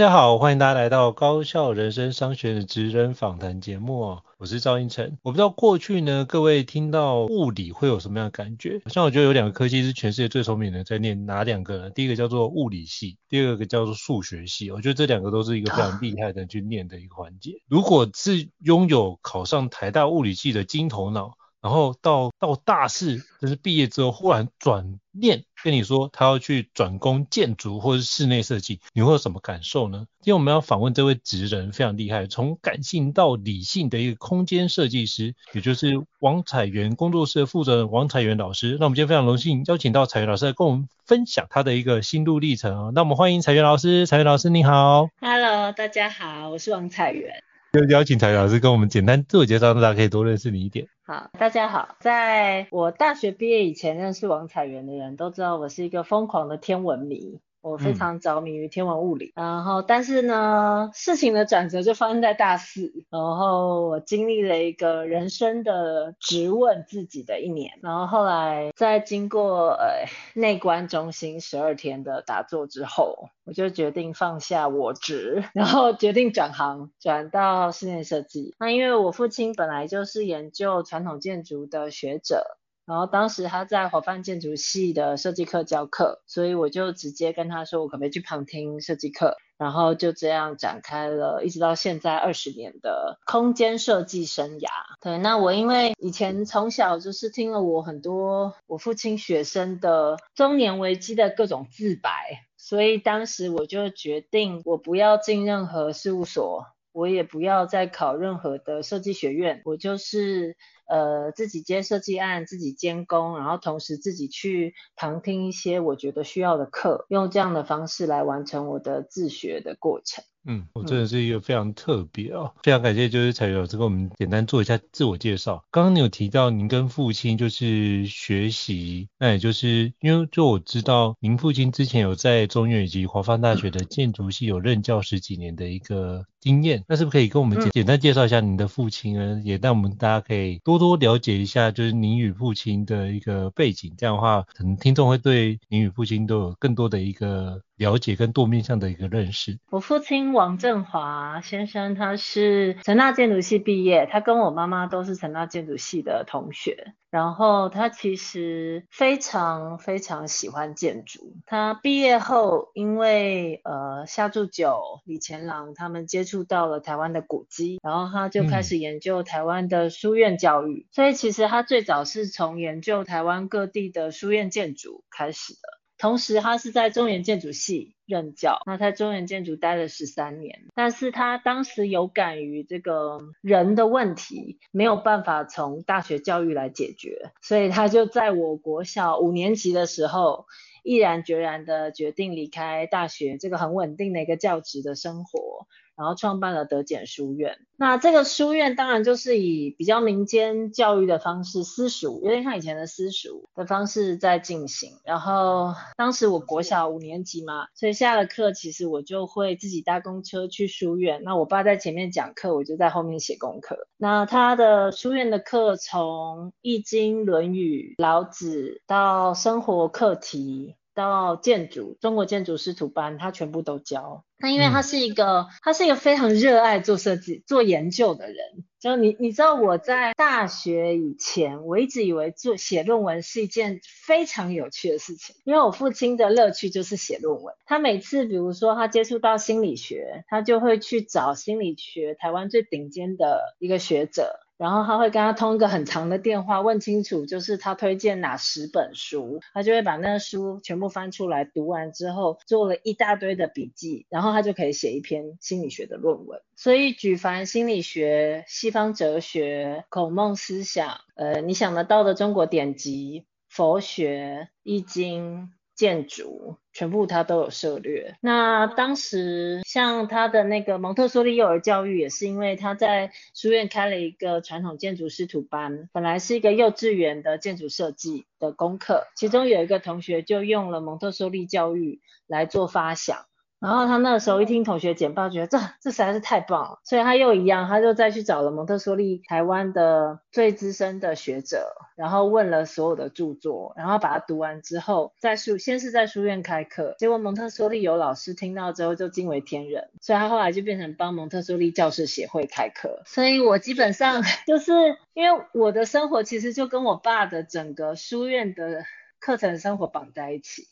大家好，欢迎大家来到高效人生商学的职人访谈节目哦，我是赵英成。我不知道过去呢，各位听到物理会有什么样的感觉？像我觉得有两个科系是全世界最聪明的，在念哪两个呢？第一个叫做物理系，第二个叫做数学系。我觉得这两个都是一个非常厉害的去念的一个环节。如果是拥有考上台大物理系的金头脑，然后到到大四，就是毕业之后忽然转念跟你说他要去转攻建筑或是室内设计，你会有什么感受呢？今天我们要访问这位职人非常厉害，从感性到理性的一个空间设计师，也就是王彩元工作室的负责人王彩元老师。那我们今天非常荣幸邀请到彩元老师来跟我们分享他的一个心路历程啊。那我们欢迎彩元老师，彩元老师你好。Hello，大家好，我是王彩元。就邀请采元老师跟我们简单自我介绍，让大家可以多认识你一点。好，大家好，在我大学毕业以前认识王彩元的人都知道我是一个疯狂的天文迷。我非常着迷于天文物理，嗯、然后但是呢，事情的转折就发生在大四，然后我经历了一个人生的直问自己的一年，然后后来在经过呃内观中心十二天的打坐之后，我就决定放下我执，然后决定转行转到室内设计。那因为我父亲本来就是研究传统建筑的学者。然后当时他在华梵建筑系的设计课教课，所以我就直接跟他说，我可不可以去旁听设计课，然后就这样展开了一直到现在二十年的空间设计生涯。对，那我因为以前从小就是听了我很多我父亲学生的中年危机的各种自白，所以当时我就决定，我不要进任何事务所，我也不要再考任何的设计学院，我就是。呃，自己接设计案，自己监工，然后同时自己去旁听一些我觉得需要的课，用这样的方式来完成我的自学的过程。嗯，我真的是一个非常特别哦，非常感谢就是采元老师跟我们简单做一下自我介绍。刚刚你有提到您跟父亲就是学习，那也就是因为就我知道您父亲之前有在中原以及华梵大学的建筑系有任教十几年的一个经验，那是不是可以跟我们简简单介绍一下您的父亲呢？也让我们大家可以多多了解一下就是您与父亲的一个背景，这样的话可能听众会对您与父亲都有更多的一个。了解跟多面向的一个认识。我父亲王振华先生，他是成大建筑系毕业，他跟我妈妈都是成大建筑系的同学。然后他其实非常非常喜欢建筑。他毕业后，因为呃夏柱九、李乾朗他们接触到了台湾的古迹，然后他就开始研究台湾的书院教育。嗯。所以其实他最早是从研究台湾各地的书院建筑开始的。同时，他是在中原建筑系任教，那在中原建筑待了十三年。但是他当时有感于这个人的问题没有办法从大学教育来解决，所以他就在我国小五年级的时候，毅然决然的决定离开大学这个很稳定的一个教职的生活。然后创办了德简书院。那这个书院当然就是以比较民间教育的方式，私塾，有点像以前的私塾的方式在进行。然后当时我国小五年级嘛，所以下了课其实我就会自己搭公车去书院。那我爸在前面讲课，我就在后面写功课。那他的书院的课从《易经》《论语》《老子》到生活课题。到建筑，中国建筑师徒班，他全部都教。那因为他是一个，嗯、他是一个非常热爱做设计、做研究的人。就你，你知道我在大学以前，我一直以为做写论文是一件非常有趣的事情，因为我父亲的乐趣就是写论文。他每次，比如说他接触到心理学，他就会去找心理学台湾最顶尖的一个学者。然后他会跟他通一个很长的电话，问清楚就是他推荐哪十本书，他就会把那个书全部翻出来，读完之后做了一大堆的笔记，然后他就可以写一篇心理学的论文。所以举凡心理学、西方哲学、孔孟思想，呃，你想得到的中国典籍、佛学、易经。建筑全部他都有涉略。那当时像他的那个蒙特梭利幼儿教育，也是因为他在书院开了一个传统建筑师徒班，本来是一个幼稚园的建筑设计的功课，其中有一个同学就用了蒙特梭利教育来做发想。然后他那个时候一听同学简报，觉得这这实在是太棒了，所以他又一样，他就再去找了蒙特梭利台湾的最资深的学者，然后问了所有的著作，然后把它读完之后，在书先是在书院开课，结果蒙特梭利有老师听到之后就惊为天人，所以他后来就变成帮蒙特梭利教师协会开课。所以我基本上 就是因为我的生活其实就跟我爸的整个书院的课程生活绑在一起。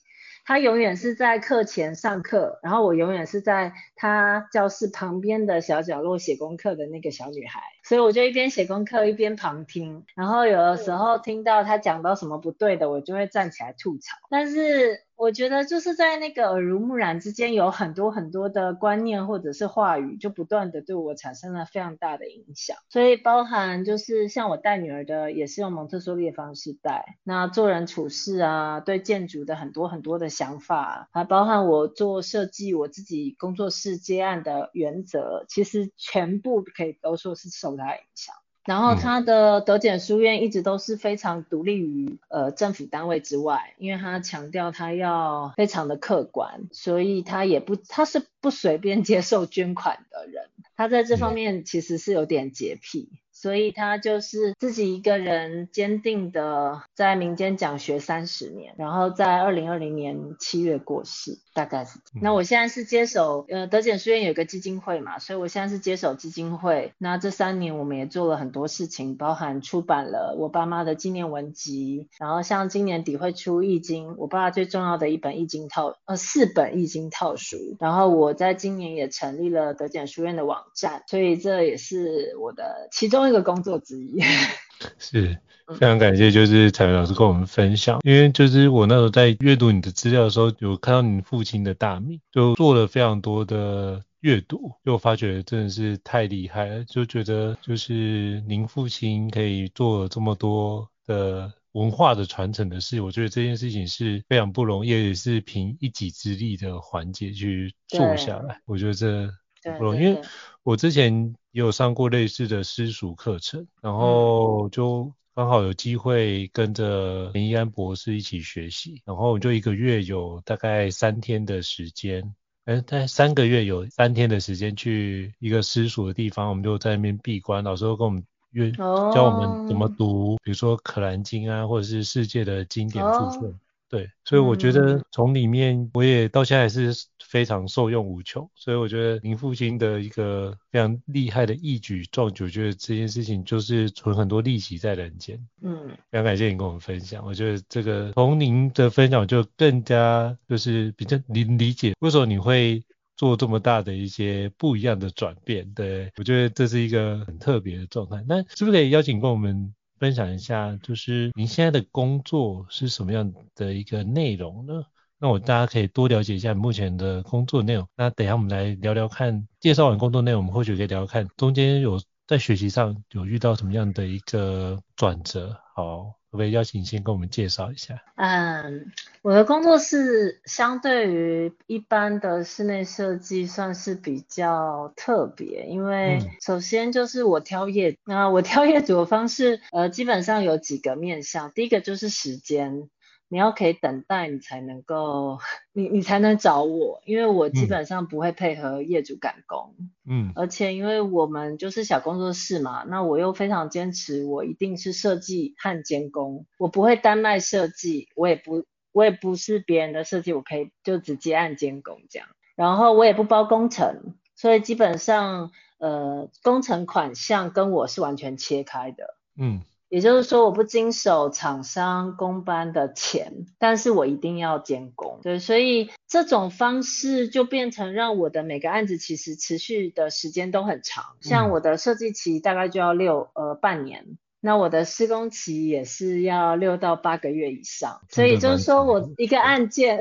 他永远是在课前上课，然后我永远是在他教室旁边的小角落写功课的那个小女孩，所以我就一边写功课一边旁听，然后有的时候听到他讲到什么不对的，我就会站起来吐槽，但是。我觉得就是在那个耳濡目染之间，有很多很多的观念或者是话语，就不断的对我产生了非常大的影响。所以包含就是像我带女儿的，也是用蒙特梭利的方式带。那做人处事啊，对建筑的很多很多的想法，还包含我做设计，我自己工作室接案的原则，其实全部可以都说是受他影响。然后他的德检书院一直都是非常独立于呃政府单位之外，因为他强调他要非常的客观，所以他也不他是不随便接受捐款的人，他在这方面其实是有点洁癖。所以他就是自己一个人坚定的在民间讲学三十年，然后在二零二零年七月过世，大概是。那我现在是接手，呃，德简书院有个基金会嘛，所以我现在是接手基金会。那这三年我们也做了很多事情，包含出版了我爸妈的纪念文集，然后像今年底会出易经，我爸最重要的一本易经套，呃，四本易经套书。然后我在今年也成立了德简书院的网站，所以这也是我的其中。这个工作之一。是非常感谢，就是彩云老师跟我们分享，因为就是我那时候在阅读你的资料的时候，有看到你父亲的大名，就做了非常多的阅读，就发觉真的是太厉害了，就觉得就是您父亲可以做这么多的文化的传承的事，我觉得这件事情是非常不容易，也是凭一己之力的环节去做下来，我觉得这不容易，因为我之前。也有上过类似的私塾课程，然后就刚好有机会跟着林一安博士一起学习，然后就一个月有大概三天的时间，哎，大概三个月有三天的时间去一个私塾的地方，我们就在那边闭关，老师会跟我们约教我们怎么读，比如说《可兰经》啊，或者是世界的经典部分。对，所以我觉得从里面我也到现在还是非常受用无穷，所以我觉得您父亲的一个非常厉害的一举壮举，我觉得这件事情就是存很多利息在人间。嗯，非常感谢您跟我们分享，我觉得这个从您的分享就更加就是比较理理解为什么你会做这么大的一些不一样的转变。对，我觉得这是一个很特别的状态。那是不是可以邀请跟我们？分享一下，就是您现在的工作是什么样的一个内容呢？那我大家可以多了解一下目前的工作内容。那等下我们来聊聊看，介绍完工作内容，我们或许可以聊聊看中间有在学习上有遇到什么样的一个转折？好。可不可以邀请你先跟我们介绍一下？嗯，我的工作室相对于一般的室内设计算是比较特别，因为首先就是我挑业，那、嗯、我挑业主的方式，呃，基本上有几个面向，第一个就是时间。你要可以等待，你才能够，你你才能找我，因为我基本上不会配合业主赶工，嗯，而且因为我们就是小工作室嘛，那我又非常坚持，我一定是设计和监工，我不会单卖设计，我也不，我也不是别人的设计，我可以就直接按监工这样，然后我也不包工程，所以基本上，呃，工程款项跟我是完全切开的，嗯。也就是说，我不经手厂商工班的钱，但是我一定要监工。对，所以这种方式就变成让我的每个案子其实持续的时间都很长。像我的设计期大概就要六呃半年，那我的施工期也是要六到八个月以上。所以就是说我一个案件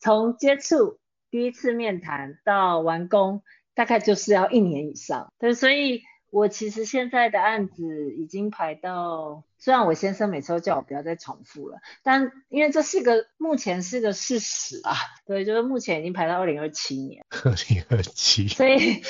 从接触第一次面谈到完工，大概就是要一年以上。对，所以。我其实现在的案子已经排到，虽然我先生每次都叫我不要再重复了，但因为这是个目前是个事实啊，对，就是目前已经排到二零二七年。二零二七。所以，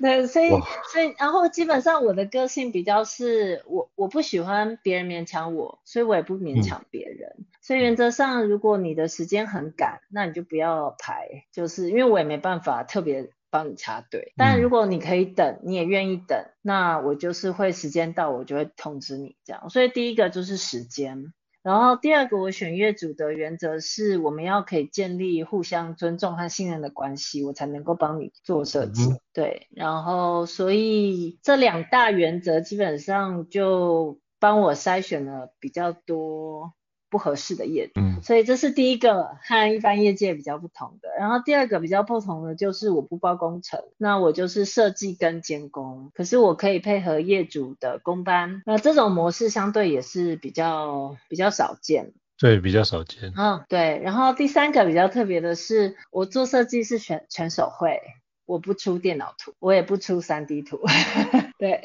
对，所以，所以，然后基本上我的个性比较是我我不喜欢别人勉强我，所以我也不勉强别人。嗯、所以原则上，如果你的时间很赶，那你就不要排，就是因为我也没办法特别。帮你插队，但如果你可以等，你也愿意等，那我就是会时间到，我就会通知你这样。所以第一个就是时间，然后第二个我选业主的原则是，我们要可以建立互相尊重和信任的关系，我才能够帮你做设计。对，然后所以这两大原则基本上就帮我筛选了比较多。不合适的业主，嗯，所以这是第一个和一般业界比较不同的。然后第二个比较不同的就是我不包工程，那我就是设计跟监工，可是我可以配合业主的工班，那这种模式相对也是比较比较少见，对，比较少见。嗯，对。然后第三个比较特别的是，我做设计是全全手绘。我不出电脑图，我也不出三 D 图，对，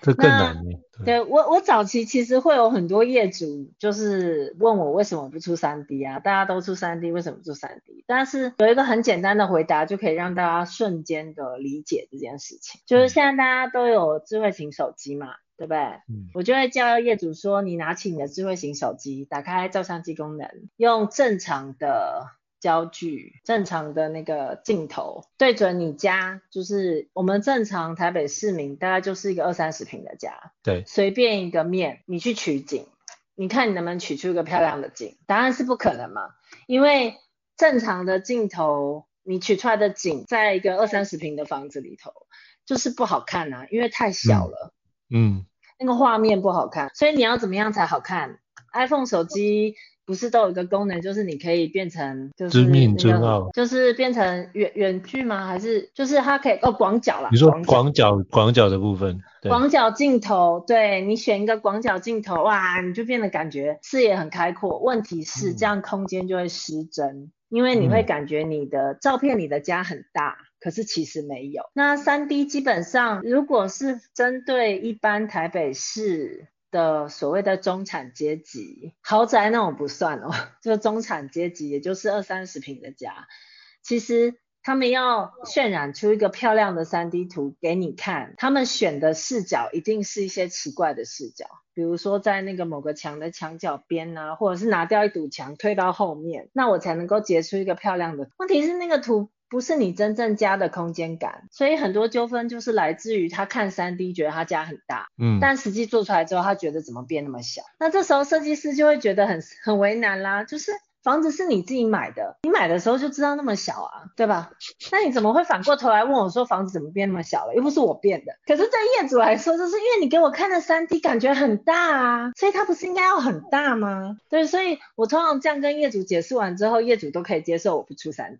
这更难。对，对我，我早期其实会有很多业主就是问我为什么不出三 D 啊？大家都出三 D，为什么不出三 D？但是有一个很简单的回答就可以让大家瞬间的理解这件事情，就是现在大家都有智慧型手机嘛，对不对？嗯。我就会教业主说，你拿起你的智慧型手机，打开照相机功能，用正常的。焦距正常的那个镜头对准你家，就是我们正常台北市民大概就是一个二三十平的家，对，随便一个面你去取景，你看你能不能取出一个漂亮的景？答案是不可能嘛，因为正常的镜头你取出来的景，在一个二三十平的房子里头就是不好看啊，因为太小了，嗯，嗯，那个画面不好看，所以你要怎么样才好看？iPhone 手机。不是都有一个功能，就是你可以变成就是那个，就是变成远远距吗？还是就是它可以哦广角啦？你说广角广角的部分，广角镜头，对，你选一个广角镜头，哇，你就变得感觉视野很开阔。问题是这样空间就会失真，嗯，因为你会感觉你的照片里的家很大，嗯，可是其实没有。那三 D 基本上如果是针对一般台北市。的所谓的中产阶级，豪宅那种不算哦，就中产阶级，也就是二三十平的家，其实他们要渲染出一个漂亮的 3D 图给你看，他们选的视角一定是一些奇怪的视角，比如说在那个某个墙的墙角边啊，或者是拿掉一堵墙推到后面，那我才能够截出一个漂亮的。问题是那个图。不是你真正家的空间感，所以很多纠纷就是来自于他看 3D 觉得他家很大，嗯，但实际做出来之后他觉得怎么变那么小，那这时候设计师就会觉得很很为难啦，就是房子是你自己买的，你买的时候就知道那么小啊，对吧？那你怎么会反过头来问我说房子怎么变那么小了？又不是我变的。可是对业主来说，就是因为你给我看的 3D 感觉很大啊，所以它不是应该要很大吗？对，所以我通常这样跟业主解释完之后，业主都可以接受我不出 3D。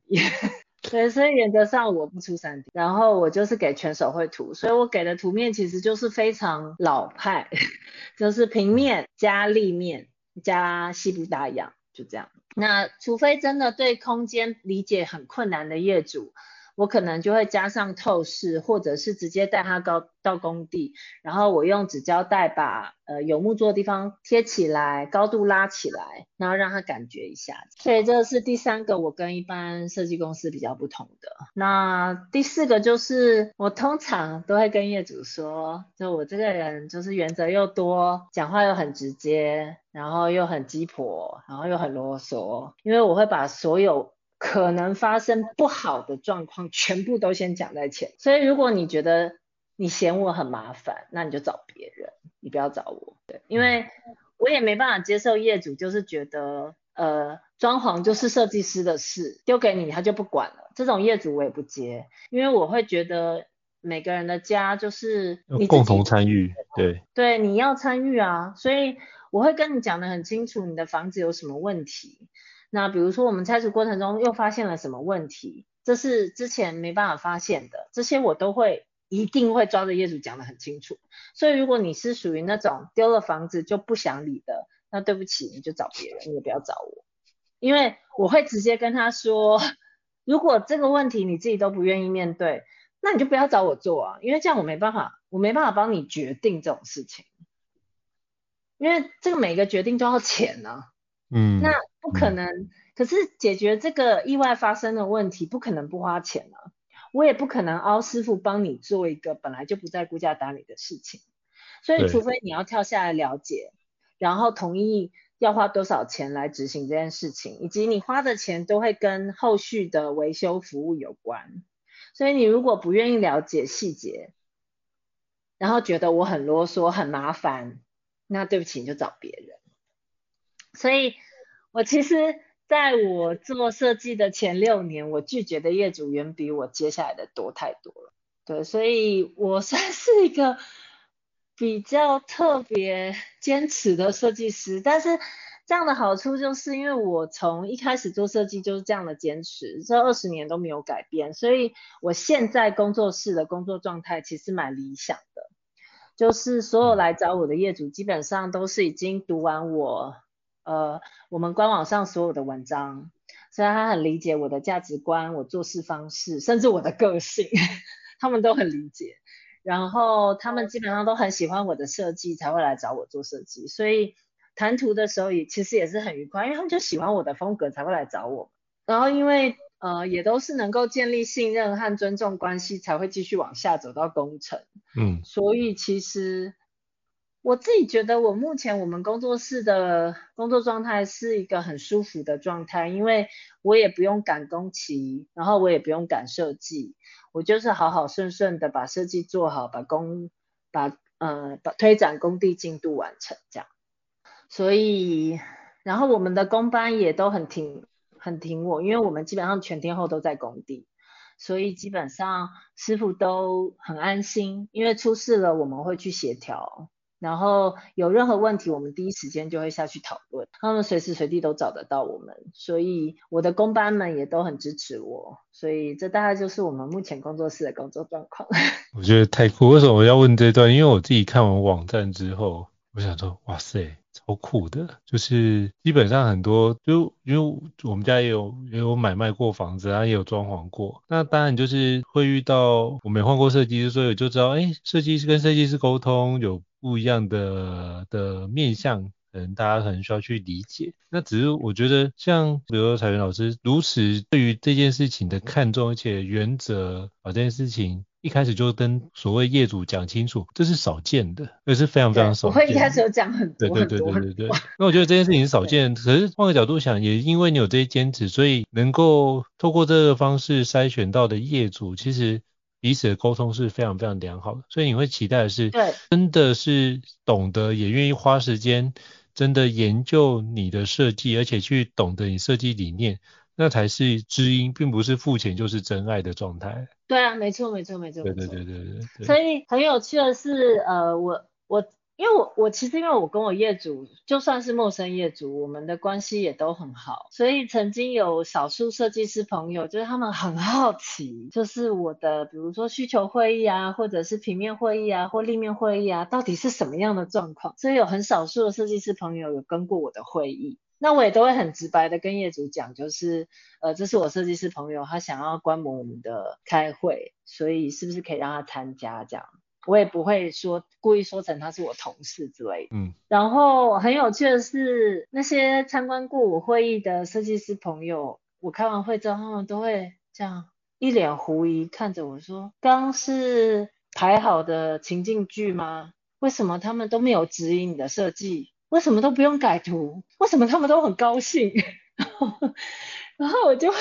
对，所以原则上我不出 3D，然后我就是给全手绘图，所以我给的图面其实就是非常老派，就是平面加立面加西部大洋，就这样。那除非真的对空间理解很困难的业主，我可能就会加上透视，或者是直接带他到到工地，然后我用纸胶带把呃有木作的地方贴起来，高度拉起来，然后让他感觉一下。所以这是第三个我跟一般设计公司比较不同的。那第四个就是我通常都会跟业主说，就我这个人就是原则又多，讲话又很直接，然后又很鸡婆，然后又很啰嗦，因为我会把所有。可能发生不好的状况，全部都先讲在前。所以如果你觉得你嫌我很麻烦，那你就找别人，你不要找我。对，因为我也没办法接受业主就是觉得，呃，装潢就是设计师的事，丢给你他就不管了。这种业主我也不接，因为我会觉得每个人的家就是你共同参与，对，对，你要参与啊。所以我会跟你讲得很清楚，你的房子有什么问题。那比如说我们拆除过程中又发现了什么问题，这是之前没办法发现的，这些我都会一定会抓着业主讲得很清楚。所以如果你是属于那种丢了房子就不想理的，那对不起，你就找别人，你也不要找我，因为我会直接跟他说，如果这个问题你自己都不愿意面对，那你就不要找我做啊，因为这样我没办法，我没办法帮你决定这种事情，因为这个每个决定都要钱啊。嗯，那不可能，嗯。可是解决这个意外发生的问题，不可能不花钱啊。我也不可能凹师傅帮你做一个本来就不在估价单里的事情。所以，除非你要跳下来了解，然后同意要花多少钱来执行这件事情，以及你花的钱都会跟后续的维修服务有关。所以，你如果不愿意了解细节，然后觉得我很啰嗦、很麻烦，那对不起，你就找别人。所以，我其实在我做设计的前六年，我拒绝的业主远比我接下来的多太多了。对，所以我算是一个比较特别坚持的设计师。但是这样的好处就是，因为我从一开始做设计就是这样的坚持，这二十年都没有改变，所以我现在工作室的工作状态其实蛮理想的。就是所有来找我的业主，基本上都是已经读完我。呃，我们官网上所有的文章，虽然他很理解我的价值观、我做事方式，甚至我的个性，他们都很理解。然后他们基本上都很喜欢我的设计，才会来找我做设计。所以谈图的时候也其实也是很愉快，因为他们就喜欢我的风格，才会来找我。然后因为呃也都是能够建立信任和尊重关系，才会继续往下走到工程。嗯，所以其实。我自己觉得，我目前我们工作室的工作状态是一个很舒服的状态，因为我也不用赶工期，然后我也不用赶设计，我就是好好顺顺的把设计做好，把工把呃把推展工地进度完成这样。所以，然后我们的工班也都很挺很挺我，因为我们基本上全天候都在工地，所以基本上师傅都很安心，因为出事了我们会去协调。然后有任何问题，我们第一时间就会下去讨论。他们随时随地都找得到我们，所以我的工班们也都很支持我。所以这大概就是我们目前工作室的工作状况。我觉得太酷。为什么我要问这段？因为我自己看完网站之后，我想说，哇塞，超酷的。就是基本上很多，就因为我们家也有也有买卖过房子，然后也有装潢过。那当然就是会遇到，我没换过设计师，所以我就知道，哎，设计师跟设计师沟通有。不一样的的面向，可能大家可能需要去理解。那只是我觉得，像比如说彩云老师如此对于这件事情的看重，而且原则把这件事情一开始就跟所谓业主讲清楚，这是少见的，这是非常非常少见的。我会一开始有讲很多。对对对对对对。那我觉得这件事情是少 见，可是换个角度想，也因为你有这些坚持，所以能够透过这个方式筛选到的业主，其实。彼此的沟通是非常非常良好的，所以你会期待的是，对，真的是懂得也愿意花时间，真的研究你的设计，而且去懂得你设计理念，那才是知音，并不是付钱就是真爱的状态。对啊，没错没错没错。对对对对对，所以很有趣的是，呃，我我。因为我我其实因为我跟我业主就算是陌生业主，我们的关系也都很好，所以曾经有少数设计师朋友，就是他们很好奇，就是我的比如说需求会议啊，或者是平面会议啊，或立面会议啊，到底是什么样的状况？所以有很少数的设计师朋友有跟过我的会议。那我也都会很直白的跟业主讲，就是呃，这是我设计师朋友，他想要观摩我们的开会，所以是不是可以让他参加这样？我也不会说故意说成他是我同事之类的。嗯。然后很有趣的是，那些参观过我会议的设计师朋友，我开完会之后，他们都会这样一脸狐疑看着我说：“刚是排好的情境剧吗？为什么他们都没有指引你的设计？为什么都不用改图？为什么他们都很高兴？” 然后我就会，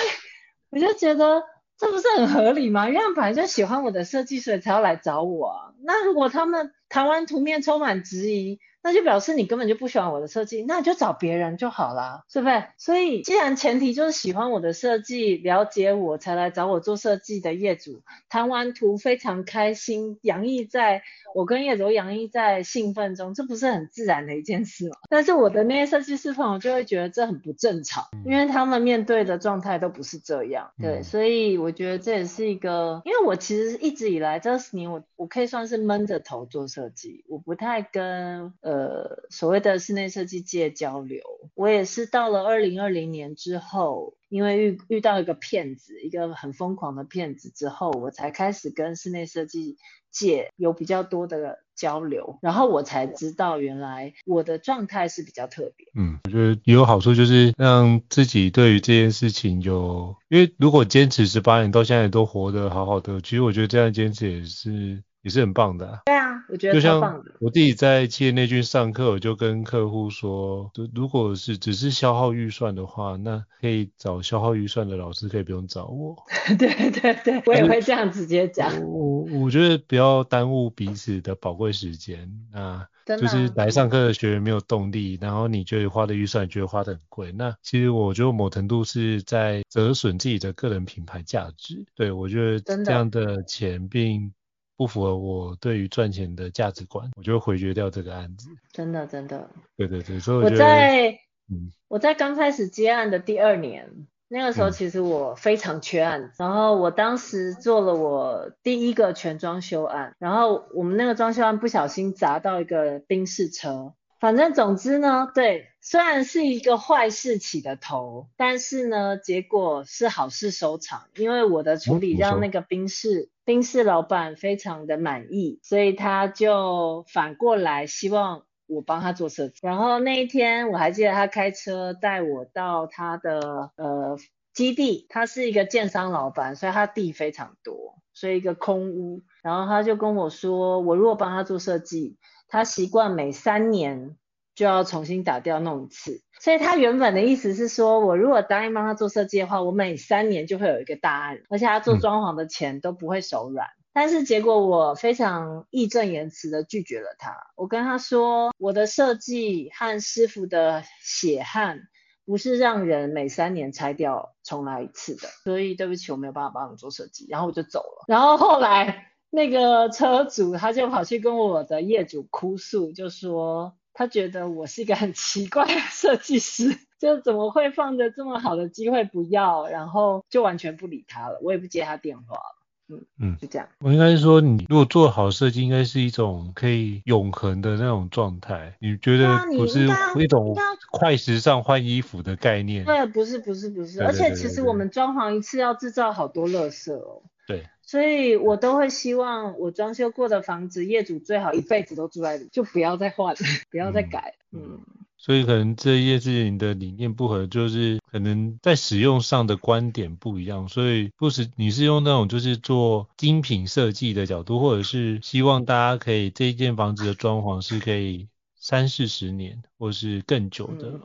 我就觉得。这不是很合理吗？因为他们本来就喜欢我的设计，所以才要来找我。那如果他们谈完图面充满质疑，那就表示你根本就不喜欢我的设计，那你就找别人就好啦，是不是？所以既然前提就是喜欢我的设计，了解我才来找我做设计的业主，谈完图非常开心，洋溢在我跟业主洋溢在兴奋中，这不是很自然的一件事吗？但是我的那些设计师朋友就会觉得这很不正常，因为他们面对的状态都不是这样。对，所以我觉得这也是一个，因为我其实一直以来这十年我我可以算是闷着头做设计，我不太跟呃呃所谓的室内设计界交流。我也是到了二零二零年之后，因为遇遇到一个骗子，一个很疯狂的骗子之后，我才开始跟室内设计界有比较多的交流，然后我才知道原来我的状态是比较特别。嗯，我觉得也有好处，就是让自己对于这件事情有，因为如果坚持十八年到现在都活得好好的，其实我觉得这样坚持也是。也是很棒的啊。对啊，我觉得。就像我自己在企业内训上课，我就跟客户说，如果是只是消耗预算的话，那可以找消耗预算的老师，可以不用找我。对对对，我也会这样直接讲。我我觉得不要耽误彼此的宝贵时间啊，就是来上课的学员没有动力，然后你觉得花的预算觉得花的很贵，那其实我觉得某程度是在折损自己的个人品牌价值。对，我觉得这样的钱并。不符合我对于赚钱的价值观，我就会回绝掉这个案子。真的，真的。对对对，所以我，我在，嗯，我在刚开始接案的第二年，那个时候其实我非常缺案，嗯，然后我当时做了我第一个全装修案，然后我们那个装修案不小心砸到一个宾士车。反正总之呢，对，虽然是一个坏事起的头，但是呢，结果是好事收场，因为我的处理让那个宾士宾士老板非常的满意，所以他就反过来希望我帮他做设计。然后那一天我还记得他开车带我到他的呃基地，他是一个建商老板，所以他地非常多，所以一个空屋，然后他就跟我说，我如果帮他做设计。他习惯每三年就要重新打掉弄一次，所以他原本的意思是说，我如果答应帮他做设计的话，我每三年就会有一个大案，而且他做装潢的钱都不会手软。嗯。但是结果我非常义正言辞的拒绝了他，我跟他说，我的设计和师傅的血汗不是让人每三年拆掉重来一次的，所以对不起，我没有办法帮你做设计，然后我就走了。然后后来。那个车主他就跑去跟我的业主哭诉，就说他觉得我是一个很奇怪的设计师，就怎么会放着这么好的机会不要，然后就完全不理他了，我也不接他电话了。嗯嗯，就这样。我应该是说，你如果做好设计，应该是一种可以永恒的那种状态。你觉得不是一种快时尚换衣服的概念？对，不是不是不是，而且其实我们装潢一次要制造好多垃圾哦。对。所以我都会希望我装修过的房子，业主最好一辈子都住在里，就不要再换，不要再改。嗯，所以可能这一件事情的理念不合，就是可能在使用上的观点不一样。所以不是你是用那种就是做精品设计的角度，或者是希望大家可以这一间房子的装潢是可以三四十年或是更久的。嗯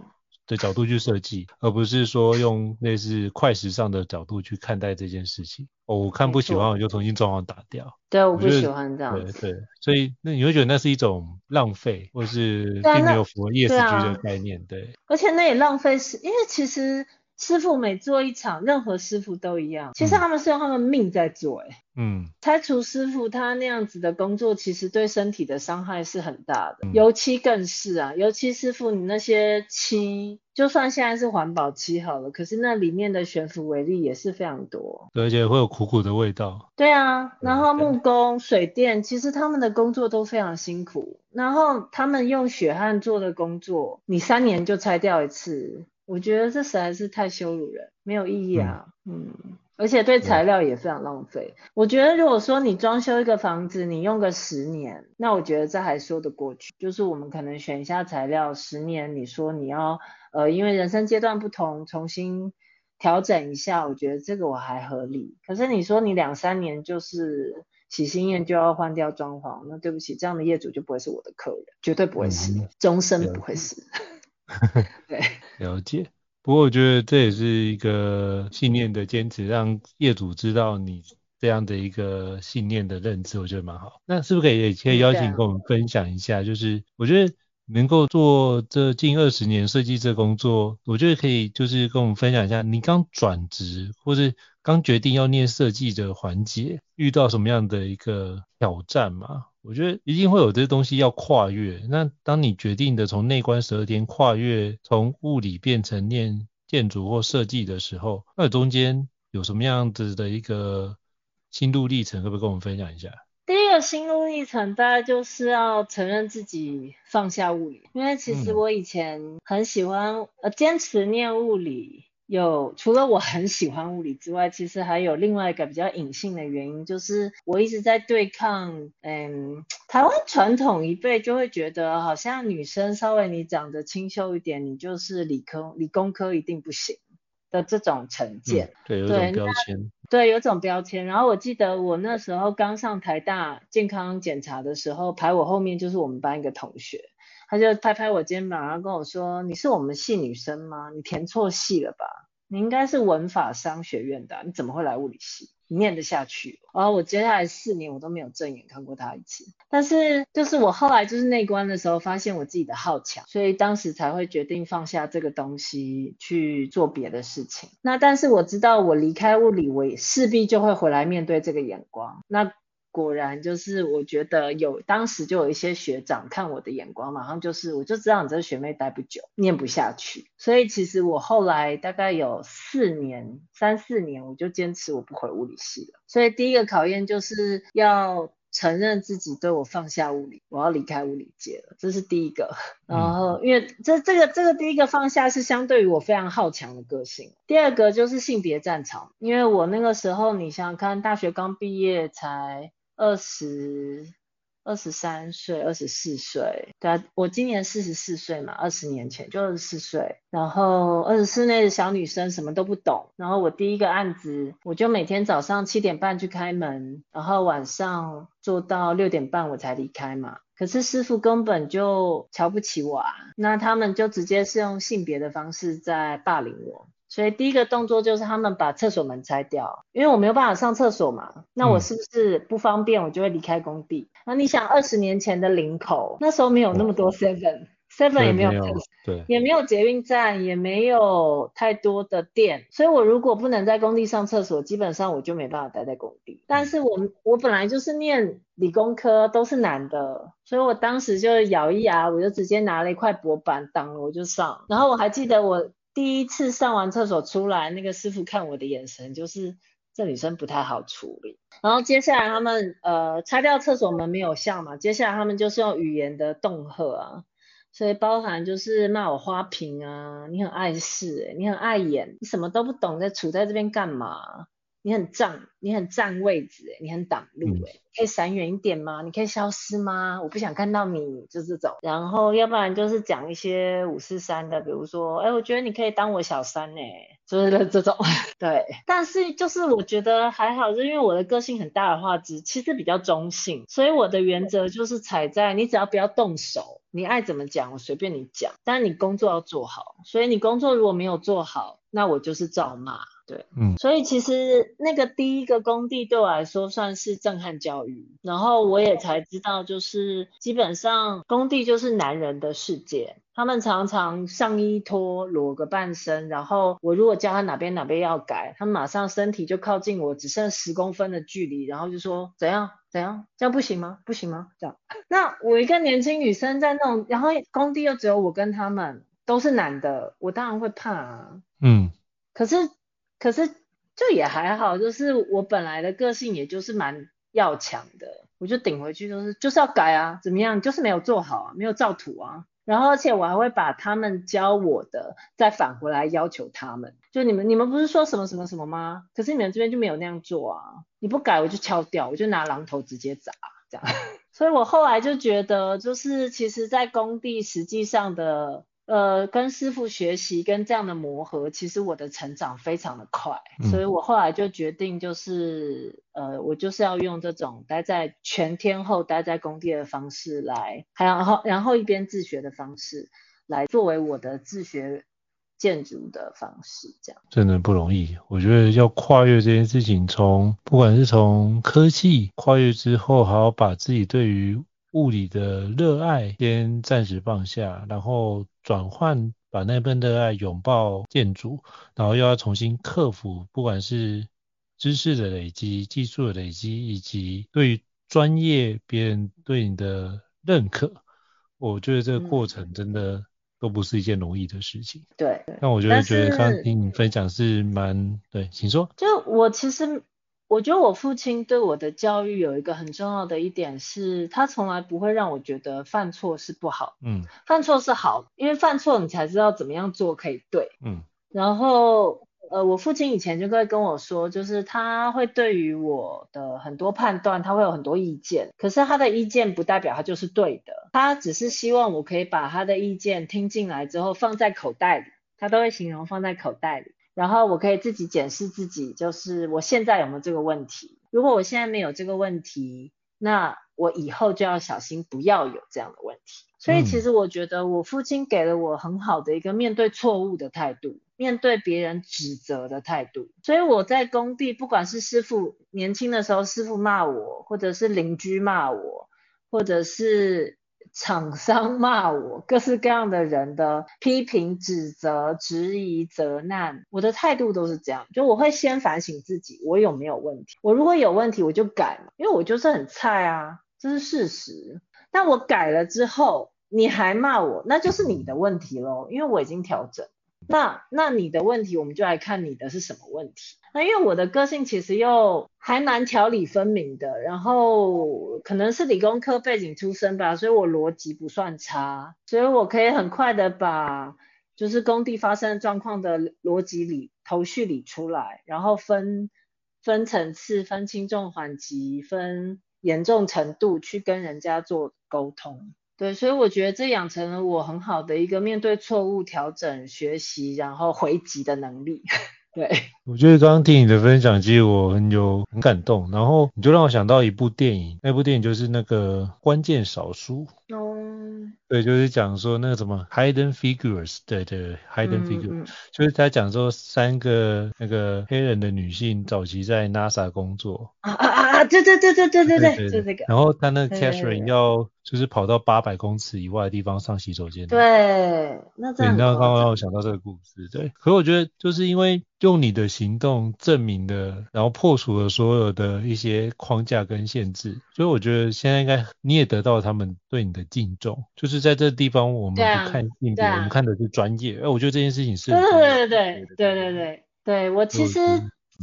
的角度去设计，而不是说用类似快时尚的角度去看待这件事情。哦，我看不喜欢，我就重新装潢打掉。对，我不喜欢这样。对对，所以那你会觉得那是一种浪费，或是并没有符合 ESG 的概念。对，而且那也浪费是，因为其实师傅每做一场，任何师傅都一样。其实他们是用他们命在做，哎，嗯，拆除师傅他那样子的工作，其实对身体的伤害是很大的。油漆更是啊，油漆师傅你那些漆，就算现在是环保漆好了，可是那里面的悬浮微粒也是非常多，对，而且会有苦苦的味道。对啊，然后木工、水电，其实他们的工作都非常辛苦，然后他们用血汗做的工作，你三年就拆掉一次。我觉得这实在是太羞辱人，没有意义啊。嗯，嗯，而且对材料也非常浪费。我觉得如果说你装修一个房子，你用个十年，那我觉得这还说得过去。就是我们可能选一下材料，十年你说你要呃，因为人生阶段不同，重新调整一下，我觉得这个我还合理。可是你说你两三年就是喜新厌旧要换掉装潢，那对不起，这样的业主就不会是我的客人，绝对不会是，嗯、终身不会是。对，了解。不过我觉得这也是一个信念的坚持，让业主知道你这样的一个信念的认知，我觉得蛮好。那是不是可以也可以邀请跟我们分享一下？就是我觉得能够做这近二十年设计这工作，我觉得可以就是跟我们分享一下，你刚转职或是刚决定要念设计的环节，遇到什么样的一个挑战吗？我觉得一定会有这些东西要跨越。那当你决定的从内观十二天跨越，从物理变成念建筑或设计的时候，那中间有什么样子的一个心路历程，可不可以跟我们分享一下？心路历程，大概就是要承认自己放下物理，因为其实我以前很喜欢呃坚持念物理。有，除了我很喜欢物理之外，其实还有另外一个比较隐性的原因，就是我一直在对抗，嗯，台湾传统一辈就会觉得，好像女生稍微你长得清秀一点，你就是理科、理工科一定不行的这种成见。嗯，对，有种标签。对，有种标签。然后我记得我那时候刚上台大健康检查的时候，排我后面就是我们班一个同学。他就拍拍我肩膀，然后跟我说：“你是我们系女生吗？你填错系了吧？你应该是文法商学院的，你怎么会来物理系？念得下去？”然后我接下来四年我都没有正眼看过他一次。但是就是我后来就是内观的时候，发现我自己的好强，所以当时才会决定放下这个东西去做别的事情。那但是我知道我离开物理，我也势必就会回来面对这个眼光。那果然就是，我觉得有当时就有一些学长看我的眼光，马上就是我就知道你这个学妹待不久，念不下去。所以其实我后来大概有四年、三四年，我就坚持我不回物理系了。所以第一个考验就是要承认自己对我放下物理，我要离开物理界了，这是第一个。然后因为这这个这个第一个放下是相对于我非常好强的个性。第二个就是性别战场，因为我那个时候你想想看，大学刚毕业才。二十二十三岁，二十四岁，对啊，我今年四十四岁嘛，二十年前就二十四岁，然后二十四岁的小女生什么都不懂，然后我第一个案子，我就每天早上七点半去开门，然后晚上做到六点半我才离开嘛，可是师傅根本就瞧不起我啊，那他们就直接是用性别的方式在霸凌我。所以第一个动作就是他们把厕所门拆掉，因为我没有办法上厕所嘛，那我是不是不方便，我就会离开工地？那你想二十年前的林口，那时候没有那么多 seven。seven 也没有，对，也没有捷运站，也没有太多的店，所以我如果不能在工地上厕所，基本上我就没办法待在工地。但是我我本来就是念理工科，都是男的，所以我当时就咬一牙，我就直接拿了一块薄板挡了，我就上。然后我还记得我。第一次上完厕所出来，那个师傅看我的眼神就是这女生不太好处理。然后接下来他们呃拆掉厕所门没有效嘛，接下来他们就是用语言的恫吓啊，所以包含就是骂我花瓶啊，你很碍事诶，你很碍眼，你什么都不懂，在处在这边干嘛？你很占，你很占位置诶，你很挡路诶，可以闪远一点吗？你可以消失吗？我不想看到你，就这种。然后要不然就是讲一些五四三的，比如说，哎，我觉得你可以当我小三哎，就是 这种。对，但是就是我觉得还好，是因为我的个性很大的话，只，其实比较中性，所以我的原则就是踩在你只要不要动手，你爱怎么讲我随便你讲，但是你工作要做好。所以你工作如果没有做好，那我就是照骂。对，嗯，所以其实那个第一个工地对我来说算是震撼教育，然后我也才知道，就是基本上工地就是男人的世界。他们常常上衣脱，裸个半身，然后我如果教他哪边哪边要改，他们马上身体就靠近我，只剩十公分的距离，然后就说怎样怎样，这样不行吗？不行吗？这样，那我一个年轻女生在那种，然后工地又只有我跟他们都是男的，我当然会怕啊。嗯，可是可是就也还好，就是我本来的个性也就是蛮要强的，我就顶回去，就是就是要改啊，怎么样，就是没有做好啊，没有照图啊。然后，而且我还会把他们教我的再返回来要求他们。就你们，你们不是说什么什么什么吗？可是你们这边就没有那样做啊！你不改，我就敲掉，我就拿榔头直接砸，这样。所以我后来就觉得，就是其实在工地实际上的。呃，跟师傅学习，跟这样的磨合，其实我的成长非常的快，嗯、所以我后来就决定，就是呃，我就是要用这种待在全天候待在工地的方式来，还然后然后一边自学的方式来作为我的自学建筑的方式，这样真的不容易。我觉得要跨越这件事情，从不管是从科技跨越之后，还要把自己对于物理的热爱先暂时放下，然后转换把那份热爱拥抱建筑，然后又要重新克服，不管是知识的累积、技术的累积，以及对于专业别人对你的认可，我觉得这个过程真的都不是一件容易的事情。对，但我觉得觉得刚刚听你分享是蛮对，请说。就我其实。我觉得我父亲对我的教育有一个很重要的一点是，他从来不会让我觉得犯错是不好，嗯，犯错是好，因为犯错你才知道怎么样做可以对，嗯，然后呃，我父亲以前就会跟我说，就是他会对于我的很多判断，他会有很多意见，可是他的意见不代表他就是对的，他只是希望我可以把他的意见听进来之后放在口袋里，他都会形容放在口袋里。然后我可以自己检视自己，就是我现在有没有这个问题。如果我现在没有这个问题，那我以后就要小心不要有这样的问题。所以其实我觉得我父亲给了我很好的一个面对错误的态度，面对别人指责的态度。所以我在工地，不管是师傅年轻的时候，师傅骂我，或者是邻居骂我，或者是。厂商骂我，各式各样的人的批评、指责、质疑、责难，我的态度都是这样，就我会先反省自己，我有没有问题？我如果有问题，我就改嘛，因为我就是很菜啊，这是事实。但我改了之后，你还骂我，那就是你的问题喽，因为我已经调整。那那你的问题，我们就来看你的是什么问题。那因为我的个性其实又还蛮条理分明的，然后可能是理工科背景出身吧，所以我逻辑不算差，所以我可以很快的把就是工地发生状况的逻辑理头绪理出来，然后分分层次、分轻重缓急、分严重程度去跟人家做沟通。对，所以我觉得这养成了我很好的一个面对错误、调整、学习，然后回击的能力。对，我觉得刚刚听你的分享，其实我很有很感动，然后你就让我想到一部电影，那部电影就是那个关键少数。哦。对，就是讲说那个什么 Hidden Figures，对对，Hidden Figures，嗯嗯，就是他讲说三个那个黑人的女性早期在 NASA 工作。啊啊啊！对对对对对对对，就这个。然后他那个 Catherine 要。就是跑到八百公尺以外的地方上洗手间。对，那这样。你刚刚让我想到这个故事，对。可是我觉得，就是因为用你的行动证明了，然后破除了所有的一些框架跟限制，所以我觉得现在应该你也得到了他们对你的敬重。就是在这个地方，我们不看性别，我们看的是专业。哎，我觉得这件事情是。对对对对对对对对。对，我其实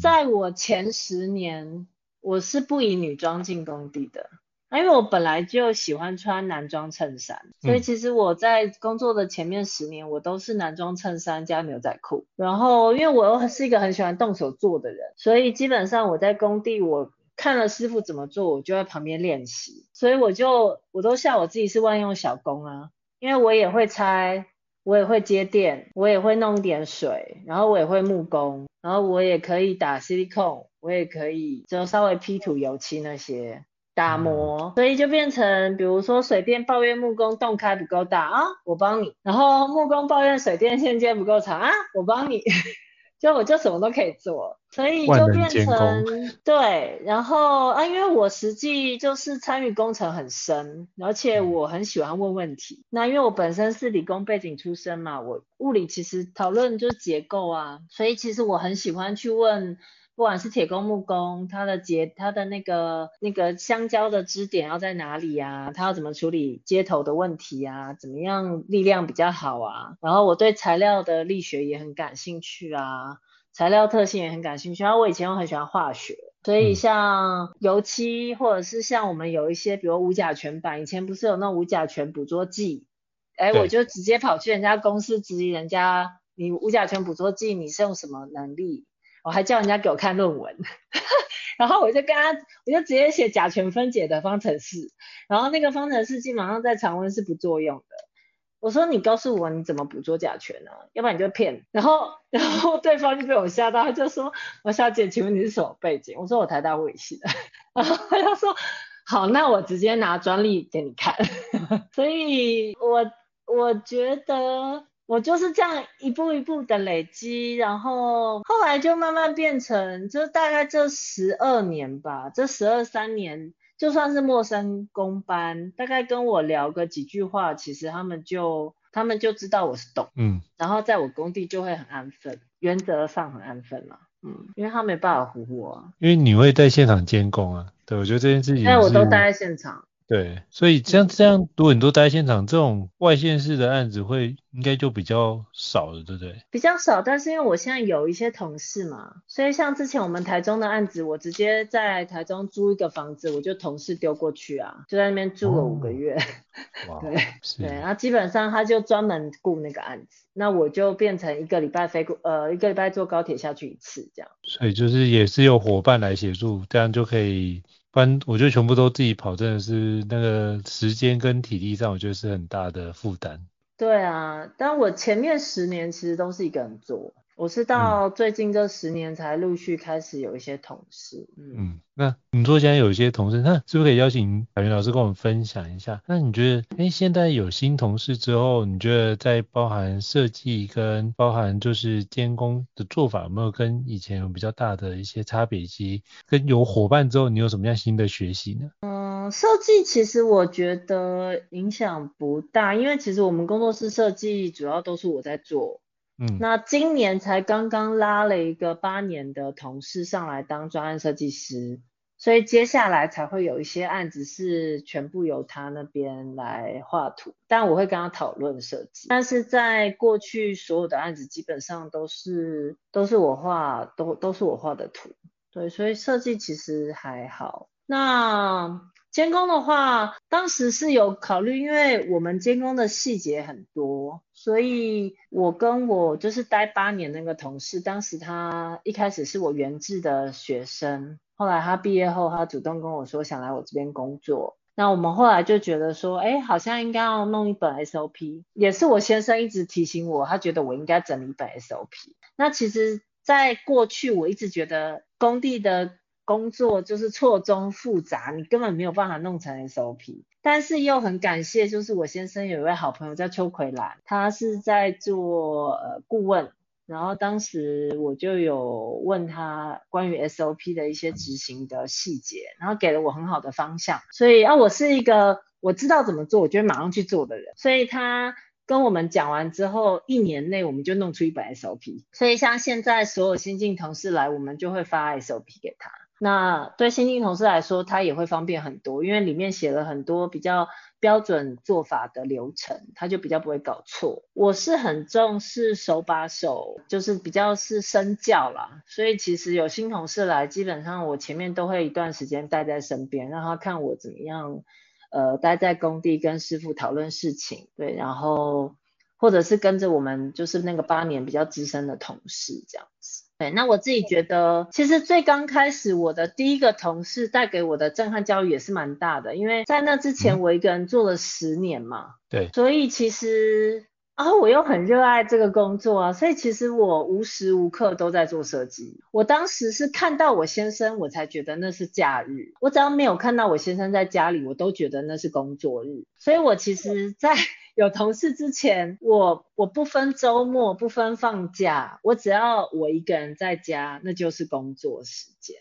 在我前十年，我是不以女装进工地的。因为我本来就喜欢穿男装衬衫，所以其实我在工作的前面十年，我都是男装衬衫加牛仔裤。然后，因为我又是一个很喜欢动手做的人，所以基本上我在工地，我看了师傅怎么做，我就在旁边练习。所以我就我都笑我自己是万用小工啊，因为我也会拆，我也会接电，我也会弄一点水，然后我也会木工，然后我也可以打 silicone，我也可以就稍微 P 图油漆那些。打磨，所以就变成，比如说水电抱怨木工洞开不够大啊，我帮你；然后木工抱怨水电线接不够长啊，我帮你。就我就什么都可以做，所以就变成对，然后啊，因为我实际就是参与工程很深，而且我很喜欢问问题。那因为我本身是理工背景出身嘛，我物理其实讨论就是结构啊，所以其实我很喜欢去问。不管是铁工木工，它的结它的那个那个相交的支点要在哪里啊？它要怎么处理接头的问题啊？怎么样力量比较好啊？然后我对材料的力学也很感兴趣啊，材料特性也很感兴趣。然后我以前又很喜欢化学，所以像油漆或者是像我们有一些，比如无甲醛板，以前不是有那种无甲醛捕捉剂？哎，我就直接跑去人家公司质疑人家，你无甲醛捕捉剂你是用什么能力？我还叫人家给我看论文，然后我就跟他，我就直接写甲醛分解的方程式，然后那个方程式基本上在常温是不作用的。我说你告诉我你怎么捕捉甲醛呢？要不然你就骗。然后，然后对方就被我吓到，他就说：“王小姐，请问你是什么背景？”我说：“我台大物理系的。”然后他说：“好，那我直接拿专利给你看。”所以我我觉得。我就是这样一步一步的累积，然后后来就慢慢变成，就大概这十二年吧，这十二三年，就算是陌生工班，大概跟我聊个几句话，其实他们就他们就知道我是懂，嗯，然后在我工地就会很安分，原则上很安分嘛，嗯，因为他没办法唬我，因为你会在现场监工啊，对，我觉得这件事情，但我都待在现场。对，所以像这样，如果你都待现场，这种外县市的案子会应该就比较少了，对不对？比较少，但是因为我现在有一些同事嘛，所以像之前我们台中的案子，我直接在台中租一个房子，我就同事丢过去啊，就在那边住了五个月。哦、对对，然后基本上他就专门顾那个案子，那我就变成一个礼拜飞过，呃，一个礼拜坐高铁下去一次这样。所以就是也是有伙伴来协助，这样就可以。不然我觉得全部都自己跑，真的是那个时间跟体力上，我觉得是很大的负担。对啊，但我前面十年其实都是一个人做。我是到最近这十年才陆续开始有一些同事。嗯，嗯，那你说现在有一些同事，那是不是可以邀请海云老师跟我们分享一下？那你觉得，哎，现在有新同事之后，你觉得在包含设计跟包含就是监工的做法，有没有跟以前有比较大的一些差别？以及跟有伙伴之后，你有什么样新的学习呢？嗯，设计其实我觉得影响不大，因为其实我们工作室设计主要都是我在做。嗯，那今年才刚刚拉了一个八年的同事上来当专案设计师，所以接下来才会有一些案子是全部由他那边来画图，但我会跟他讨论设计。但是在过去所有的案子基本上都是都是我画，都都是我画的图，对，所以设计其实还好。那监工的话，当时是有考虑，因为我们监工的细节很多，所以我跟我就是待八年那个同事，当时他一开始是我原制的学生，后来他毕业后，他主动跟我说想来我这边工作。那我们后来就觉得说，哎，好像应该要弄一本 SOP，也是我先生一直提醒我，他觉得我应该整理一本 SOP。那其实，在过去我一直觉得工地的。工作就是错综复杂，你根本没有办法弄成 SOP。但是又很感谢，就是我先生有一位好朋友叫邱奎兰，他是在做呃顾问，然后当时我就有问他关于 SOP 的一些执行的细节，然后给了我很好的方向。所以啊，我是一个我知道怎么做，我就会马上去做的人。所以他跟我们讲完之后，一年内我们就弄出一本 SOP。所以像现在所有新进同事来，我们就会发 SOP 给他。那对新进同事来说，他也会方便很多，因为里面写了很多比较标准做法的流程，他就比较不会搞错。我是很重视手把手，就是比较是身教啦，所以其实有新同事来，基本上我前面都会一段时间待在身边，让他看我怎么样，呃，待在工地跟师傅讨论事情，对，然后或者是跟着我们就是那个八年比较资深的同事这样子。对，那我自己觉得，其实最刚开始我的第一个同事带给我的震撼教育也是蛮大的，因为在那之前我一个人做了十年嘛，嗯、对，所以其实啊，我又很热爱这个工作啊，所以其实我无时无刻都在做设计。我当时是看到我先生，我才觉得那是假日，我只要没有看到我先生在家里，我都觉得那是工作日。所以我其实，在有同事之前，我我不分周末，不分放假，我只要我一个人在家，那就是工作时间。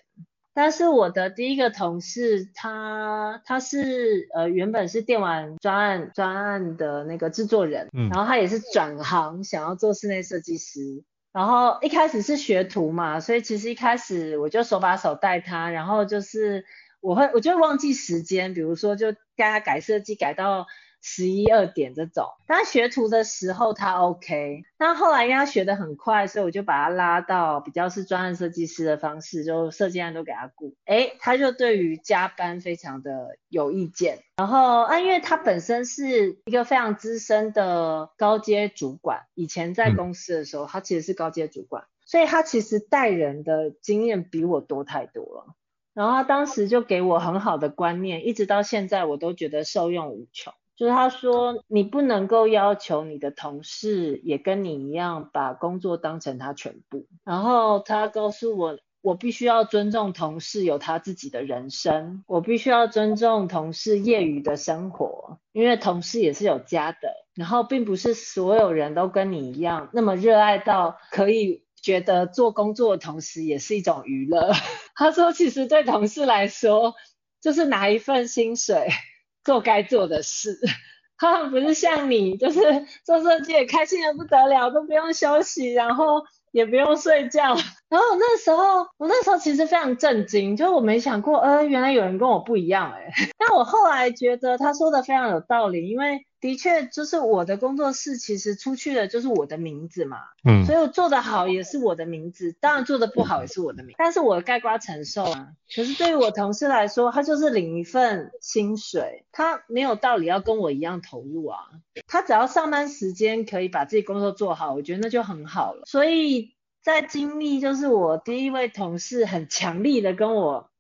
但是我的第一个同事，他他是呃原本是电玩专案专案的那个制作人，嗯，然后他也是转行想要做室内设计师，然后一开始是学徒嘛，所以其实一开始我就手把手带他，然后就是我会我就会忘记时间，比如说就带他改设计改到。十一二点这种，他学徒的时候他 OK，但后来因为他学得很快，所以我就把他拉到比较是专案设计师的方式，就设计案都给他顾。哎，他就对于加班非常的有意见。然后啊，因为他本身是一个非常资深的高阶主管，以前在公司的时候，他其实是高阶主管，所以他其实带人的经验比我多太多了。然后他当时就给我很好的观念，一直到现在我都觉得受用无穷。就是他说，你不能够要求你的同事也跟你一样把工作当成他全部。然后他告诉我，我必须要尊重同事有他自己的人生，我必须要尊重同事业余的生活，因为同事也是有家的。然后并不是所有人都跟你一样那么热爱到可以觉得做工作的同时也是一种娱乐。他说，其实对同事来说，就是拿一份薪水。做该做的事，他们不是像你，就是做设计也开心的不得了，都不用休息，然后也不用睡觉。然后那时候，我那时候其实非常震惊，就是我没想过，呃，原来有人跟我不一样哎。但我后来觉得他说的非常有道理，因为。的确，就是我的工作室，其实出去的就是我的名字嘛，嗯，所以我做的好也是我的名字，当然做的不好也是我的名字，但是我概括承受啊。可是对于我同事来说，他就是领一份薪水，他没有道理要跟我一样投入啊，他只要上班时间可以把自己工作做好，我觉得那就很好了。所以在经历就是我第一位同事很强力的跟我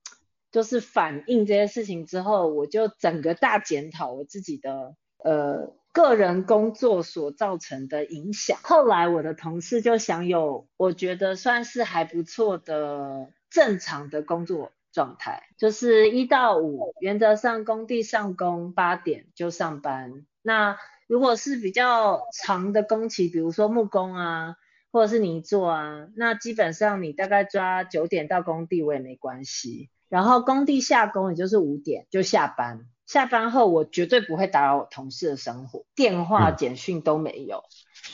就是反映这些事情之后，我就整个大检讨我自己的。呃，个人工作所造成的影响。后来我的同事就享有，我觉得算是还不错的正常的工作状态，就是一到五，原则上工地上工八点就上班。那如果是比较长的工期，比如说木工啊，或者是泥作啊，那基本上你大概抓九点到工地我也没关系。然后工地下工也就是五点就下班。下班后，我绝对不会打扰我同事的生活，电话、简讯都没有。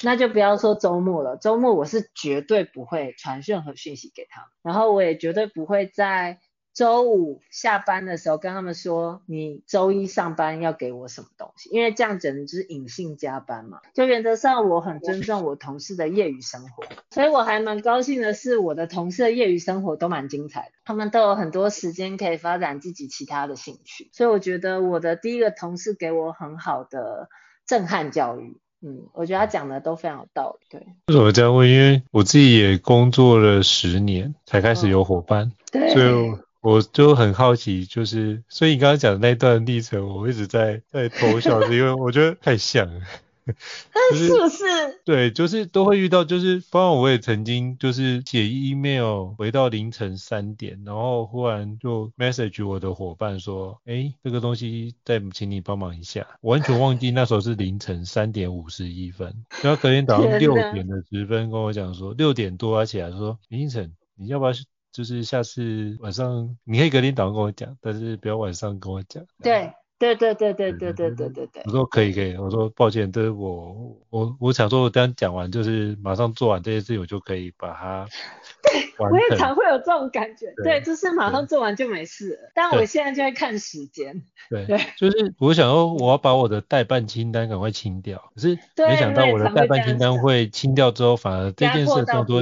那就不要说周末了，周末我是绝对不会传任何讯息给他们，然后我也绝对不会在。周五下班的时候跟他们说，你周一上班要给我什么东西，因为这样简直就是隐性加班嘛。就原则上我很尊重我同事的业余生活，所以我还蛮高兴的是，我的同事的业余生活都蛮精彩的，他们都有很多时间可以发展自己其他的兴趣。所以我觉得我的第一个同事给我很好的震撼教育，嗯，我觉得他讲的都非常有道理。对，为什么这样问？因为我自己也工作了十年才开始有伙伴，嗯、对，所以。我就很好奇，就是所以你刚刚讲的那段历程，我一直在在偷笑，是因为我觉得太像了，但是，是不是？对，就是都会遇到，就是包括我也曾经就是写 email 回到凌晨三点，然后忽然就 message 我的伙伴说，哎，这个东西再请你帮忙一下，我完全忘记那时候是凌晨三点五十一分，然后隔天早上六点的十分跟我讲说，六点多他起来说，林依晨，你要不要？就是下次晚上你可以隔天早上跟我讲，但是不要晚上跟我讲。对对对对对对对对对对。我说可以可以，我说抱歉，这是我我我想说，我刚讲完就是马上做完这些事情，我就可以把它。对，我也常会有这种感觉。对，就是马上做完就没事了。但我现在就在看时间。对对，就是我想说，我要把我的待办清单赶快清掉，可是没想到我的待办清单会清掉之后，反而这件事更多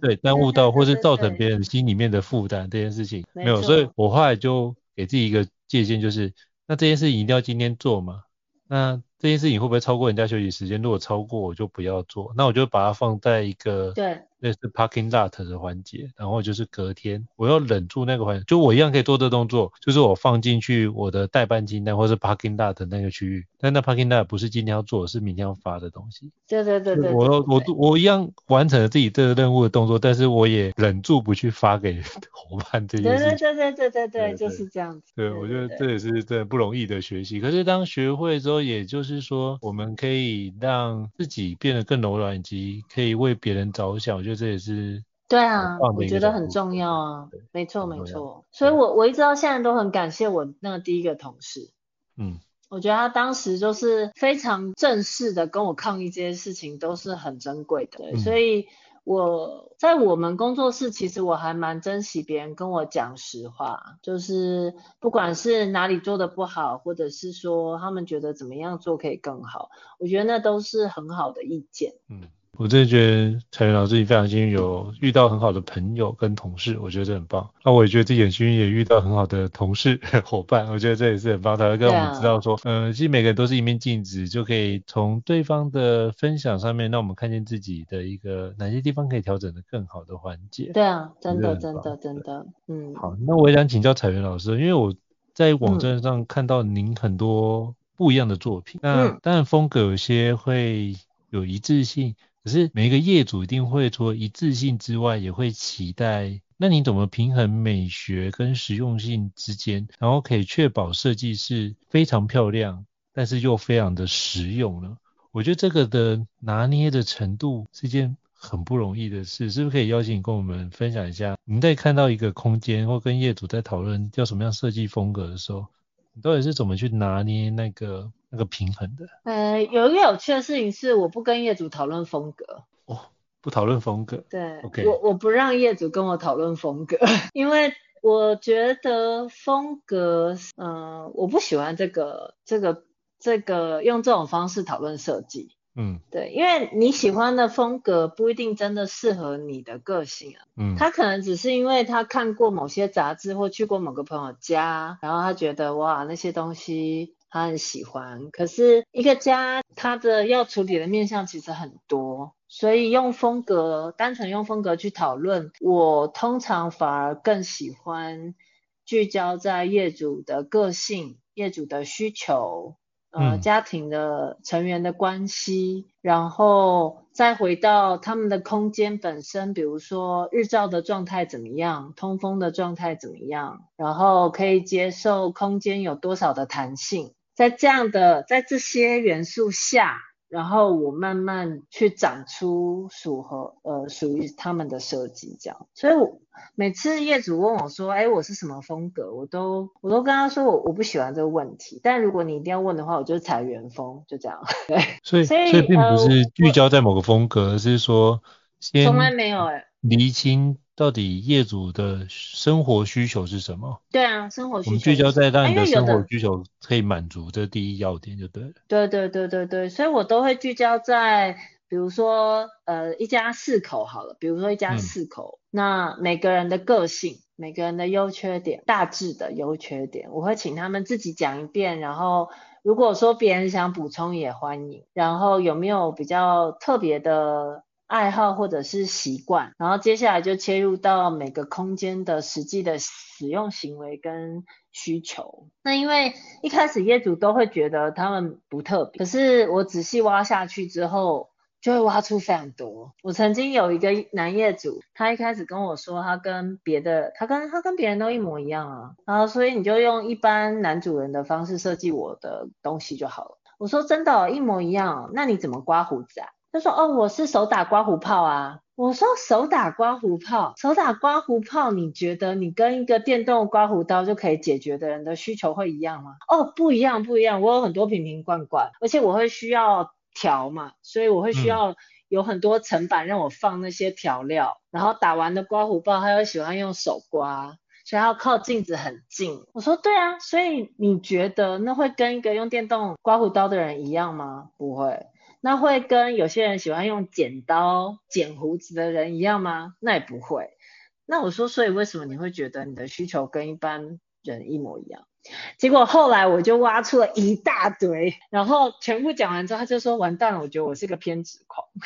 对耽误到，或是造成别人心里面的负担，这件事情没有，所以我后来就给自己一个界限，就是。那这件事情一定要今天做吗？那这件事情会不会超过人家休息时间？如果超过，我就不要做。那我就把它放在一个对类这是 parking lot 的环节，然后就是隔天我要忍住那个环节，就我一样可以做这动作，就是我放进去我的代办清单或是 parking lot 那个区域，但那 parking lot 不是今天要做，是明天要发的东西。对对对对，我我我一样完成了自己这个任务的动作，但是我也忍住不去发给 伙伴这件事情。对对对对对对对，就是这样子。对，我觉得这也是真的不容易的学习。可是当学会之后，也就是说，我们可以让自己变得更柔软，以及可以为别人着想。我觉得这也是。对啊，我觉得很重。要啊，没错没错，所以我我一直到现在都很感谢我那个第一个同事，嗯，我觉得他当时就是非常正式的跟我抗议这些事情都是很珍贵的，所以我在我们工作室其实我还蛮珍惜别人跟我讲实话，就是不管是哪里做的不好，或者是说他们觉得怎么样做可以更好，我觉得那都是很好的意见，嗯。我真的觉得彩云老师你非常幸运，有遇到很好的朋友跟同事，我觉得这很棒。那我也觉得自己很幸运，也遇到很好的同事 伙伴，我觉得这也是很棒。他会跟我们知道说，嗯、其实每个人都是一面镜子，就可以从对方的分享上面，让我们看见自己的一个哪些地方可以调整的更好的环节。对啊，真的真的真的，嗯。好，那我也想请教彩云老师，因为我在网站上看到您很多不一样的作品，嗯、那当然风格有些会有一致性。可是每一个业主一定会除了一致性之外，也会期待。那你怎么平衡美学跟实用性之间，然后可以确保设计是非常漂亮，但是又非常的实用呢？我觉得这个的拿捏的程度是件很不容易的事，是不是可以邀请你跟我们分享一下？你在看到一个空间或跟业主在讨论要什么样设计风格的时候，你到底是怎么去拿捏那个？那个平衡的，呃，有一个有趣的事情是，我不跟业主讨论风格。哦，不讨论风格。对，OK。我我不让业主跟我讨论风格，因为我觉得风格，嗯、呃，我不喜欢这个这个这个用这种方式讨论设计。嗯，对，因为你喜欢的风格不一定真的适合你的个性啊。嗯，他可能只是因为他看过某些杂志或去过某个朋友家，然后他觉得哇，那些东西。他很喜欢，可是一个家，他的要处理的面向其实很多，所以用风格，单纯用风格去讨论，我通常反而更喜欢聚焦在业主的个性、业主的需求，呃，家庭的成员的关系，嗯，然后再回到他们的空间本身，比如说日照的状态怎么样，通风的状态怎么样，然后可以接受空间有多少的弹性。在这样的，在这些元素下，然后我慢慢去长出属合呃属于他们的设计，这样。所以我每次业主问我说，哎，我是什么风格，我都我都跟他说我我不喜欢这个问题。但如果你一定要问的话，我就是采元风，就这样。对，所以所以，并不是聚焦在某个风格，而、呃、是说先从来没有哎厘清。到底业主的生活需求是什么？对啊，生活需求。我们聚焦在让你的生活需求可以满足，这第一要点就对了。对对对对对，所以我都会聚焦在，比如说呃一家四口好了，比如说一家四口，嗯、那每个人的个性、每个人的优缺点、大致的优缺点，我会请他们自己讲一遍，然后如果说别人想补充也欢迎，然后有没有比较特别的。爱好或者是习惯，然后接下来就切入到每个空间的实际的使用行为跟需求。那因为一开始业主都会觉得他们不特别，可是我仔细挖下去之后，就会挖出非常多。我曾经有一个男业主，他一开始跟我说，他跟别的，他跟他跟别人都一模一样啊，然后所以你就用一般男主人的方式设计我的东西就好了。我说真的，一模一样，那你怎么刮胡子啊？他说：“哦，我是手打刮胡泡啊。”我说：“手打刮胡泡，手打刮胡泡，你觉得你跟一个电动刮胡刀就可以解决的人的需求会一样吗？”哦，不一样，不一样。我有很多瓶瓶罐罐，而且我会需要调嘛，所以我会需要有很多层板让我放那些调料。嗯、然后打完的刮胡泡，他又喜欢用手刮，所以要靠镜子很近。我说：“对啊，所以你觉得那会跟一个用电动刮胡刀的人一样吗？不会。”那会跟有些人喜欢用剪刀剪胡子的人一样吗？那也不会。那我说，所以为什么你会觉得你的需求跟一般人一模一样？结果后来我就挖出了一大堆，然后全部讲完之后，他就说完蛋了，我觉得我是个偏执狂。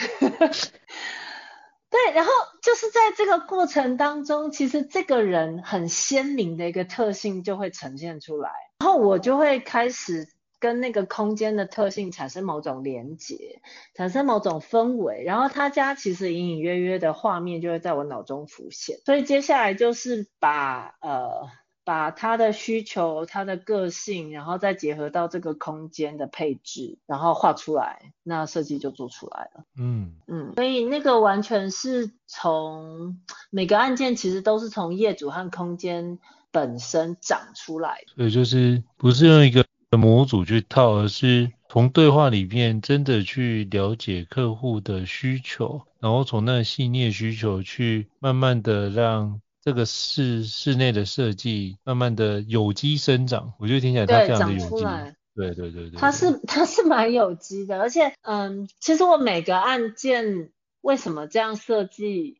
对，然后就是在这个过程当中，其实这个人很鲜明的一个特性就会呈现出来，然后我就会开始跟那个空间的特性产生某种连结，产生某种氛围，然后他家其实隐隐约约的画面就会在我脑中浮现，所以接下来就是把呃。把他的需求、他的个性，然后再结合到这个空间的配置，然后画出来，那设计就做出来了。嗯嗯，所以那个完全是从每个案件其实都是从业主和空间本身长出来的。所以就是不是用一个模组去套，而是从对话里面真的去了解客户的需求，然后从那个细腻需求去慢慢的让。这个室室内的设计，慢慢的有机生长，我觉得听起来它非常的有机。对对对对，它是它是蛮有机的，而且嗯，其实我每个案件为什么这样设计，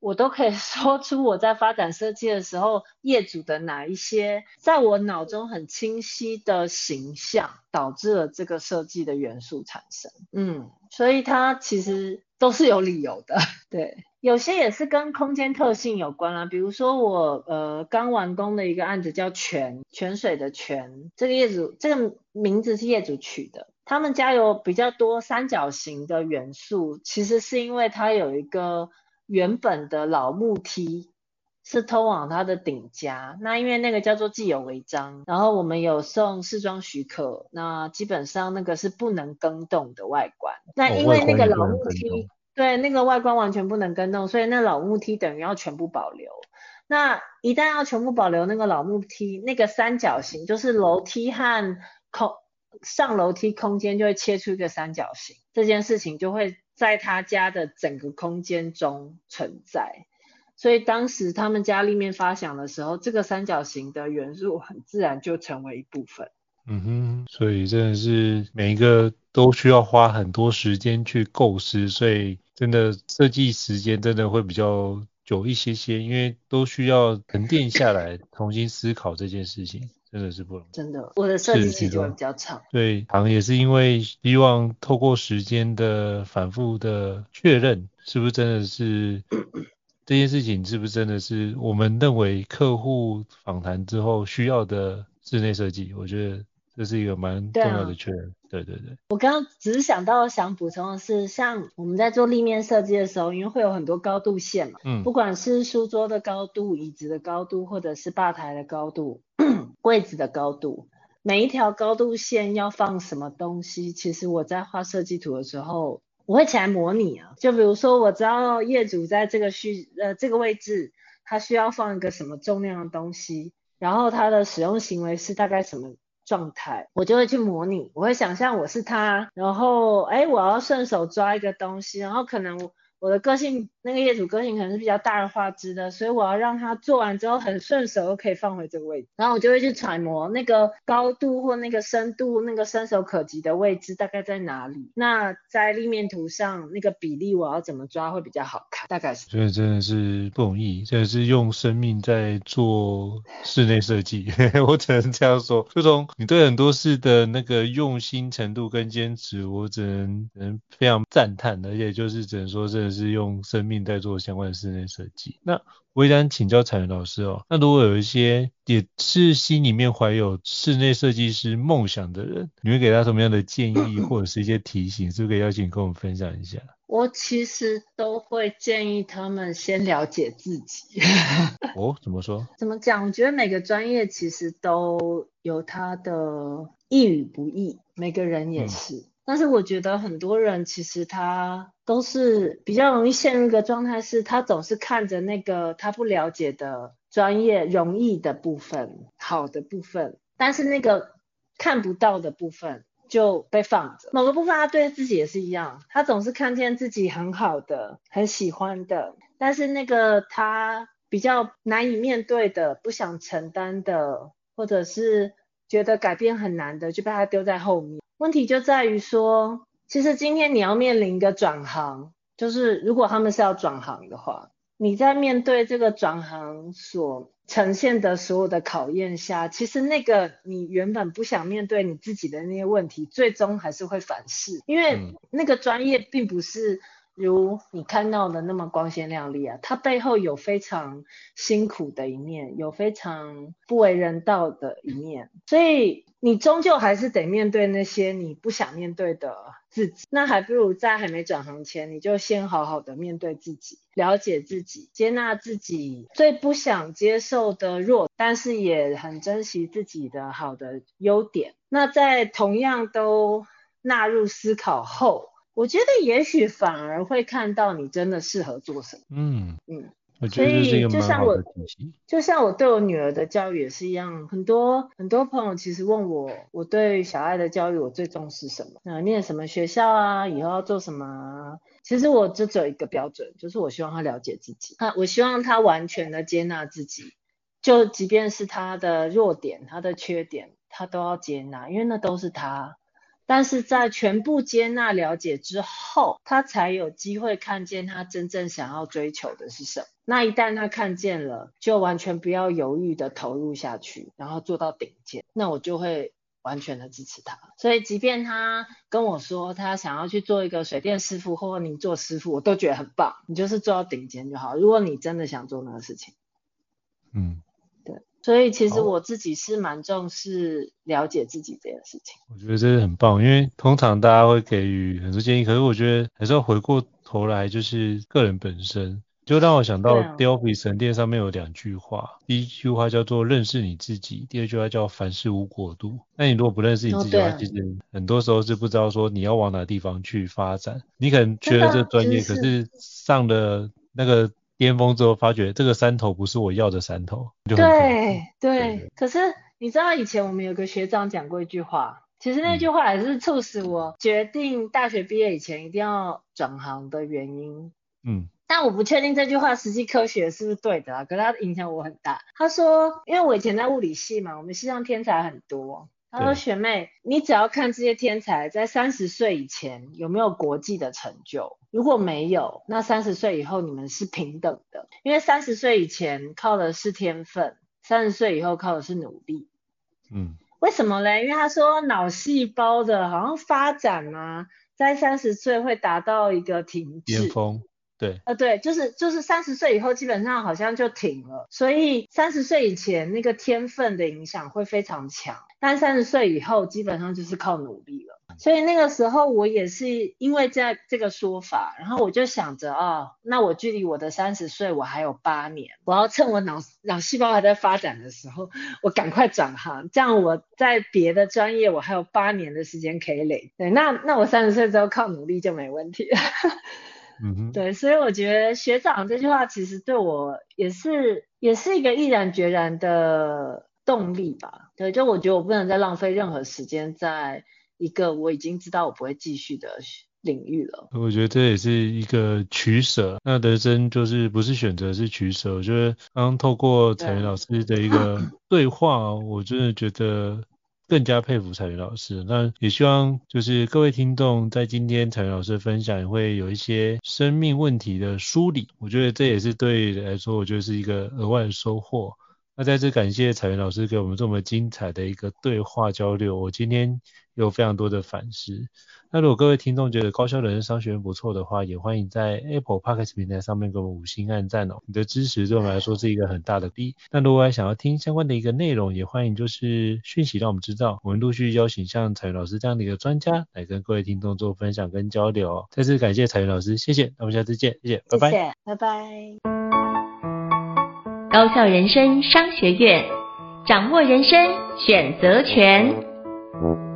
我都可以 说出我在发展设计的时候，业主的哪一些在我脑中很清晰的形象，导致了这个设计的元素产生。嗯，所以它其实都是有理由的，对。有些也是跟空间特性有关啦，比如说我呃刚完工的一个案子叫泉泉水的泉，这个业主这个名字是业主取的，他们家有比较多三角形的元素，其实是因为它有一个原本的老木梯是通往它的顶家，那因为那个叫做既有违章，然后我们有送试装许可，那基本上那个是不能更动的外观，那因为那个老木梯。对，那个外观完全不能更动，所以那老木梯等于要全部保留。那一旦要全部保留那个老木梯，那个三角形就是楼梯和空上楼梯空间就会切出一个三角形，这件事情就会在他家的整个空间中存在。所以当时他们家立面发想的时候，这个三角形的元素很自然就成为一部分。嗯哼，所以真的是每一个都需要花很多时间去构思，所以真的设计时间真的会比较久一些些，因为都需要沉淀下来，重新思考这件事情，真的是不容易。真的，我的设计期就会比较长。对，好像也是因为希望透过时间的反复的确认，是不是真的是 这件事情，是不是真的是我们认为客户访谈之后需要的室内设计？我觉得。这是一个蛮重要的确认，对，对对。我刚刚只是想到想补充的是，像我们在做立面设计的时候，因为会有很多高度线嘛，嗯，不管是书桌的高度、椅子的高度，或者是吧台的高度、柜子的高度，每一条高度线要放什么东西，其实我在画设计图的时候，我会起来模拟啊。就比如说，我知道业主在这个需呃这个位置，他需要放一个什么重量的东西，然后他的使用行为是大概什么。状态，我就会去模拟，我会想象我是他，然后哎，我要顺手抓一个东西，然后可能。我的个性，那个业主个性可能是比较大而化之的，所以我要让他做完之后很顺手，又可以放回这个位置。然后我就会去揣摩那个高度或那个深度，那个伸手可及的位置大概在哪里。那在立面图上那个比例我要怎么抓会比较好看？大概是。所以真的是不容易，真的是用生命在做室内设计，我只能这样说。就从你对很多事的那个用心程度跟坚持，我只能能非常赞叹，而且就是只能说这。是用生命在做相关的室内设计。那我也想请教彩云老师哦，那如果有一些也是心里面怀有室内设计师梦想的人，你会给他什么样的建议或者是一些提醒？是不是可以邀请跟我们分享一下？我其实都会建议他们先了解自己。哦，怎么说？怎么讲？我觉得每个专业其实都有它的易与不易，每个人也是。嗯但是我觉得很多人其实他都是比较容易陷入一个状态，是他总是看着那个他不了解的专业容易的部分、好的部分，但是那个看不到的部分就被放着。某个部分他对自己也是一样，他总是看见自己很好的、很喜欢的，但是那个他比较难以面对的、不想承担的，或者是觉得改变很难的，就被他丢在后面。问题就在于说，其实今天你要面临一个转行，就是如果他们是要转行的话，你在面对这个转行所呈现的所有的考验下，其实那个你原本不想面对你自己的那些问题，最终还是会反噬，因为那个专业并不是如你看到的那么光鲜亮丽啊，它背后有非常辛苦的一面，有非常不为人道的一面，所以你终究还是得面对那些你不想面对的自己。那还不如在还没转行前，你就先好好的面对自己，了解自己，接纳自己最不想接受的弱，但是也很珍惜自己的好的优点。那在同样都纳入思考后。我觉得也许反而会看到你真的适合做什么。嗯嗯，我觉得这是一个蛮好的体系。就像我对我女儿的教育也是一样，很多很多朋友其实问我，我对小爱的教育我最重视什么？那，念什么学校啊？以后要做什么啊？其实我就只有一个标准，就是我希望她了解自己。啊，我希望她完全的接纳自己，就即便是她的弱点、她的缺点，她都要接纳，因为那都是她。但是在全部接纳了解之后，他才有机会看见他真正想要追求的是什么。那一旦他看见了，就完全不要犹豫的投入下去，然后做到顶尖。那我就会完全的支持他。所以，即便他跟我说他想要去做一个水电师傅或泥做师傅，我都觉得很棒。你就是做到顶尖就好。如果你真的想做那个事情，嗯。所以其实我自己是蛮重视了解自己这件事情。我觉得这是很棒，因为通常大家会给予很多建议，可是我觉得还是要回过头来，就是个人本身，就让我想到《Delphi 神殿》上面有两句话，第一句话叫做认识你自己，第二句话叫凡事无过度。那你如果不认识你自己的话，其实很多时候是不知道说你要往哪地方去发展。你可能缺了这专业，可是上了那个。巅峰之后，发觉这个山头不是我要的山头，对对。可是你知道以前我们有个学长讲过一句话，其实那句话也是促使我决定大学毕业以前一定要转行的原因。嗯。但我不确定这句话实际科学是不是对的啊，可是它影响我很大。他说，因为我以前在物理系嘛，我们系上天才很多。他说：“学妹，你只要看这些天才在三十岁以前有没有国际的成就，如果没有，那三十岁以后你们是平等的，因为三十岁以前靠的是天分，三十岁以后靠的是努力。”嗯，为什么嘞？因为他说脑细胞的好像发展啊，在三十岁会达到一个停滞。巅峰。对，呃，对，就是就是三十岁以后基本上好像就停了，所以三十岁以前那个天分的影响会非常强，但三十岁以后基本上就是靠努力了。所以那个时候我也是因为这这个说法，然后我就想着啊、哦，那我距离我的三十岁我还有八年，我要趁我脑脑细胞还在发展的时候，我赶快转行，这样我在别的专业我还有八年的时间可以累。对，那那我三十岁之后靠努力就没问题了。嗯哼，对，所以我觉得学长这句话其实对我也是也是一个毅然决然的动力吧。对，就我觉得我不能再浪费任何时间在一个我已经知道我不会继续的领域了。我觉得这也是一个取舍。那人生就是不是选择是取舍。我觉得刚刚透过彩云老师的一个对话，我真的觉得。更加佩服彩云老师，那也希望就是各位听众在今天彩云老师分享会有一些生命问题的梳理，我觉得这也是对来说，我觉得是一个额外的收获。那再次感谢彩云老师给我们这么精彩的一个对话交流，我今天有非常多的反思。那如果各位听众觉得高效人生商学院不错的话，也欢迎在 Apple Podcast 平台上面给我们五星按赞哦。你的支持对我们来说是一个很大的力。那如果还想要听相关的一个内容，也欢迎就是讯息让我们知道，我们陆续邀请像彩云老师这样的一个专家来跟各位听众做分享跟交流。再次感谢彩云老师，谢谢。那我们下次见，谢谢，拜拜。谢谢，拜拜。高效人生商学院，掌握人生选择权。